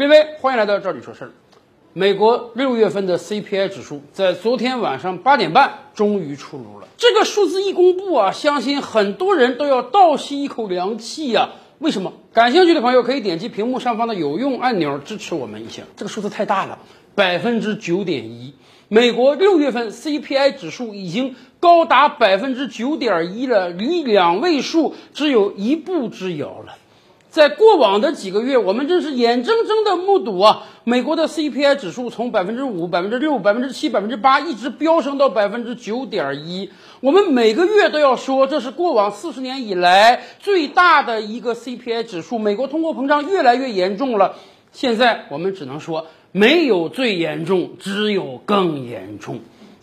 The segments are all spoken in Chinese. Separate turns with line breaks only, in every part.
各位，欢迎来到这里说事儿。美国六月份的 CPI 指数在昨天晚上八点半终于出炉了。这个数字一公布啊，相信很多人都要倒吸一口凉气呀。为什么？感兴趣的朋友可以点击屏幕上方的有用按钮支持我们一下。这个数字太大了，百分之九点一。美国六月份 CPI 指数已经高达百分之九点一了，离两位数只有一步之遥了。在过往的几个月，我们真是眼睁睁的目睹啊，美国的 CPI 指数从百分之五、百分之六、百分之七、百分之八，一直飙升到百分之九点一。我们每个月都要说，这是过往四十年以来最大的一个 CPI 指数。美国通货膨胀越来越严重了。现在我们只能说，没有最严重，只有更严重。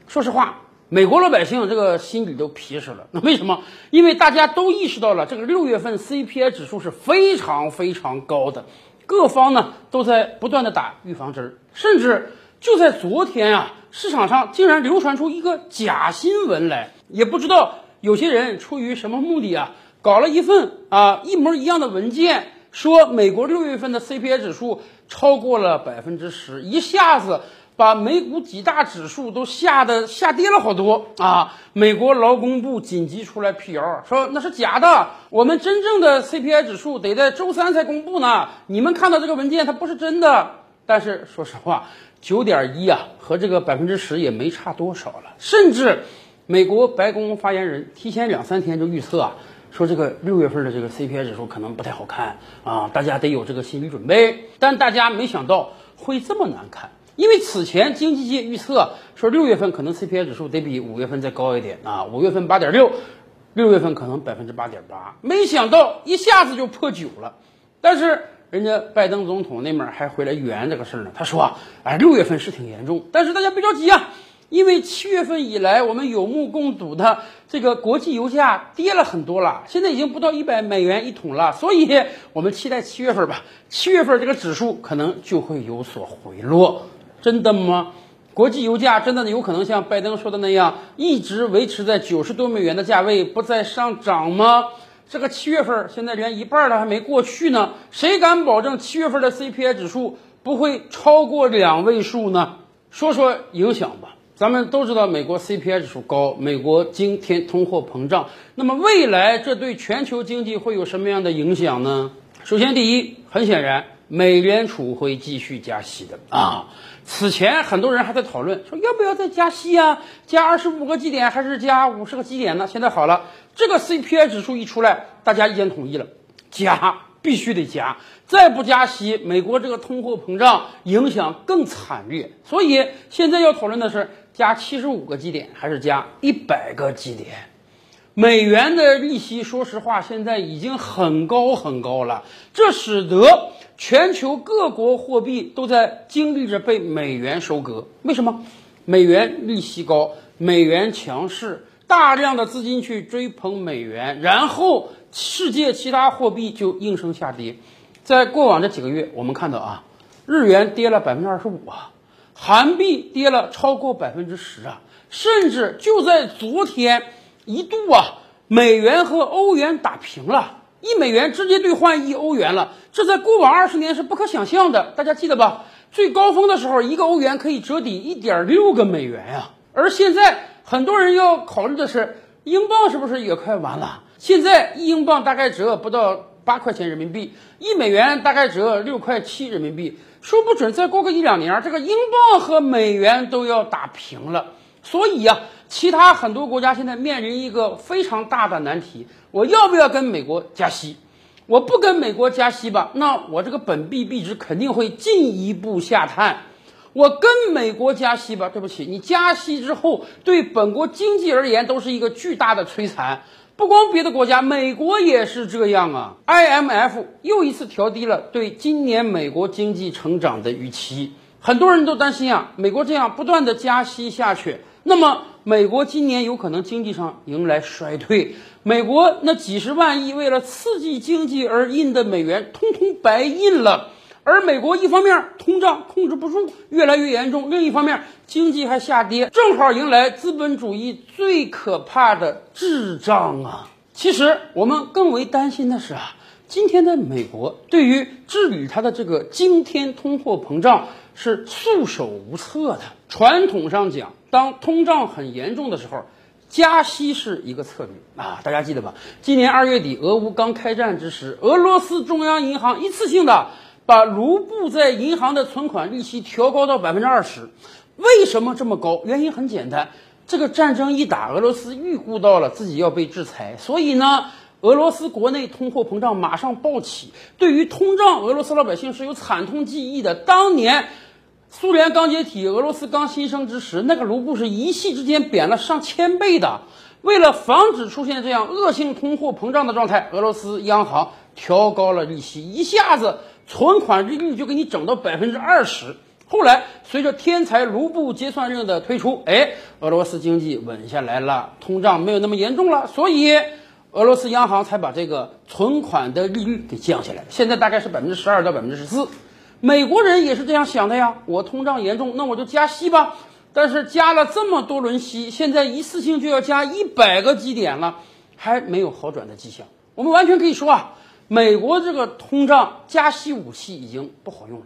说实话。美国老百姓这个心里都皮实了，那 为什么？因为大家都意识到了这个六月份 CPI 指数是非常非常高的，各方呢都在不断的打预防针儿，甚至就在昨天啊，市场上竟然流传出一个假新闻来，也不知道有些人出于什么目的啊，搞了一份啊一模一样的文件，说美国六月份的 CPI 指数超过了百分之十，一下子。把美股几大指数都吓得下跌了好多啊！美国劳工部紧急出来辟谣，说那是假的，我们真正的 CPI 指数得在周三才公布呢。你们看到这个文件，它不是真的。但是说实话，九点一啊，和这个百分之十也没差多少了。甚至美国白宫发言人提前两三天就预测啊，说这个六月份的这个 CPI 指数可能不太好看啊，大家得有这个心理准备。但大家没想到会这么难看。因为此前经济界预测说六月份可能 CPI 指数得比五月份再高一点啊，五月份八点六，六月份可能百分之八点八，没想到一下子就破九了。但是人家拜登总统那面还回来圆这个事儿呢，他说啊，哎，六月份是挺严重，但是大家别着急啊，因为七月份以来我们有目共睹的这个国际油价跌了很多了，现在已经不到一百美元一桶了，所以我们期待七月份吧，七月份这个指数可能就会有所回落。真的吗？国际油价真的有可能像拜登说的那样，一直维持在九十多美元的价位，不再上涨吗？这个七月份现在连一半了还没过去呢，谁敢保证七月份的 CPI 指数不会超过两位数呢？说说影响吧。咱们都知道，美国 CPI 指数高，美国今天通货膨胀，那么未来这对全球经济会有什么样的影响呢？首先，第一，很显然。美联储会继续加息的啊！此前很多人还在讨论说要不要再加息啊？加二十五个基点还是加五十个基点呢？现在好了，这个 CPI 指数一出来，大家意见统一了，加必须得加，再不加息，美国这个通货膨胀影响更惨烈。所以现在要讨论的是加七十五个基点还是加一百个基点。美元的利息，说实话，现在已经很高很高了，这使得。全球各国货币都在经历着被美元收割。为什么？美元利息高，美元强势，大量的资金去追捧美元，然后世界其他货币就应声下跌。在过往这几个月，我们看到啊，日元跌了百分之二十五啊，韩币跌了超过百分之十啊，甚至就在昨天一度啊，美元和欧元打平了。一美元直接兑换一欧元了，这在过往二十年是不可想象的。大家记得吧？最高峰的时候，一个欧元可以折抵一点六个美元呀。而现在，很多人要考虑的是，英镑是不是也快完了？现在一英镑大概折不到八块钱人民币，一美元大概折六块七人民币。说不准再过个一两年，这个英镑和美元都要打平了。所以呀。其他很多国家现在面临一个非常大的难题：我要不要跟美国加息？我不跟美国加息吧，那我这个本币币值肯定会进一步下探。我跟美国加息吧，对不起，你加息之后对本国经济而言都是一个巨大的摧残。不光别的国家，美国也是这样啊。IMF 又一次调低了对今年美国经济成长的预期，很多人都担心啊，美国这样不断的加息下去。那么，美国今年有可能经济上迎来衰退。美国那几十万亿为了刺激经济而印的美元，通通白印了。而美国一方面通胀控制不住，越来越严重；另一方面经济还下跌，正好迎来资本主义最可怕的滞胀啊！其实我们更为担心的是啊，今天的美国对于治理它的这个惊天通货膨胀是束手无策的。传统上讲，当通胀很严重的时候，加息是一个策略啊，大家记得吧？今年二月底，俄乌刚开战之时，俄罗斯中央银行一次性的把卢布在银行的存款利息调高到百分之二十。为什么这么高？原因很简单，这个战争一打，俄罗斯预估到了自己要被制裁，所以呢。俄罗斯国内通货膨胀马上暴起，对于通胀，俄罗斯老百姓是有惨痛记忆的。当年苏联刚解体，俄罗斯刚新生之时，那个卢布是一夕之间贬了上千倍的。为了防止出现这样恶性通货膨胀的状态，俄罗斯央行调高了利息，一下子存款利率就给你整到百分之二十。后来随着天才卢布结算令的推出，哎，俄罗斯经济稳下来了，通胀没有那么严重了，所以。俄罗斯央行才把这个存款的利率给降下来，现在大概是百分之十二到百分之十四。美国人也是这样想的呀，我通胀严重，那我就加息吧。但是加了这么多轮息，现在一次性就要加一百个基点了，还没有好转的迹象。我们完全可以说啊，美国这个通胀加息武器已经不好用了。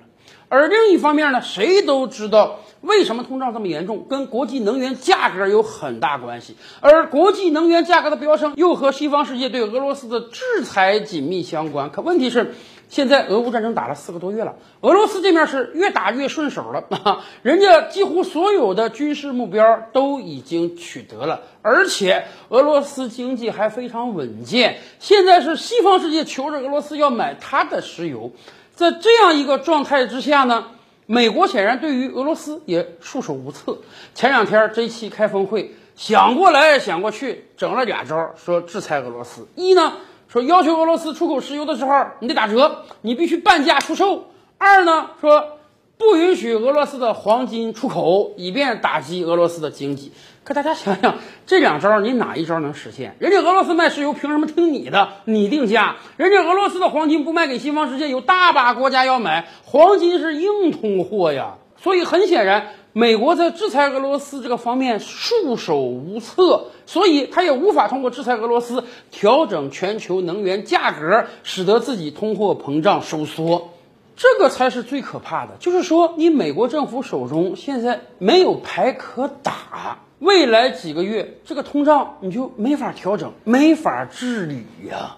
而另一方面呢，谁都知道为什么通胀这么严重，跟国际能源价格有很大关系。而国际能源价格的飙升，又和西方世界对俄罗斯的制裁紧密相关。可问题是，现在俄乌战争打了四个多月了，俄罗斯这面是越打越顺手了 啊，人家几乎所有的军事目标都已经取得了，而且俄罗斯经济还非常稳健。现在是西方世界求着俄罗斯要买它的石油。在这样一个状态之下呢，美国显然对于俄罗斯也束手无策。前两天这一期开峰会，想过来想过去，整了俩招，说制裁俄罗斯。一呢，说要求俄罗斯出口石油的时候，你得打折，你必须半价出售；二呢，说不允许俄罗斯的黄金出口，以便打击俄罗斯的经济。可大家想想，这两招你哪一招能实现？人家俄罗斯卖石油凭什么听你的？你定价？人家俄罗斯的黄金不卖给西方世界，有大把国家要买，黄金是硬通货呀。所以很显然，美国在制裁俄罗斯这个方面束手无策，所以他也无法通过制裁俄罗斯调整全球能源价格，使得自己通货膨胀收缩。这个才是最可怕的，就是说你美国政府手中现在没有牌可打。未来几个月，这个通胀你就没法调整，没法治理呀。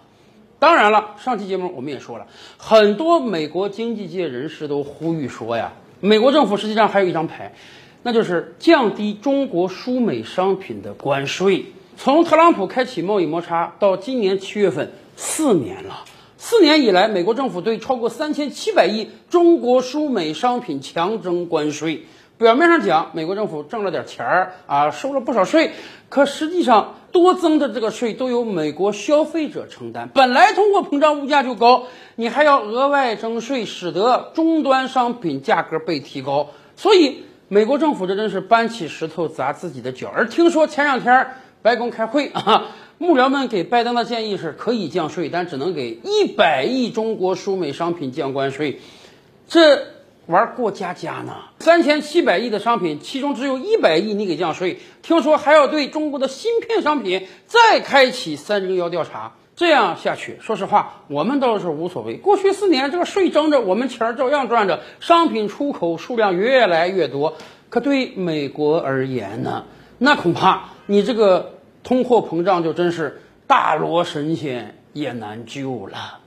当然了，上期节目我们也说了，很多美国经济界人士都呼吁说呀，美国政府实际上还有一张牌，那就是降低中国输美商品的关税。从特朗普开启贸易摩擦到今年七月份，四年了。四年以来，美国政府对超过三千七百亿中国输美商品强征关税。表面上讲，美国政府挣了点钱儿啊，收了不少税，可实际上多增的这个税都由美国消费者承担。本来通货膨胀物价就高，你还要额外征税，使得终端商品价格被提高。所以，美国政府这真是搬起石头砸自己的脚。而听说前两天白宫开会啊，幕僚们给拜登的建议是可以降税，但只能给一百亿中国输美商品降关税。这。玩过家家呢？三千七百亿的商品，其中只有一百亿你给降税，听说还要对中国的芯片商品再开启三零幺调查。这样下去，说实话，我们倒是无所谓。过去四年这个税征着，我们钱儿照样赚着，商品出口数量越来越多。可对美国而言呢？那恐怕你这个通货膨胀就真是大罗神仙也难救了。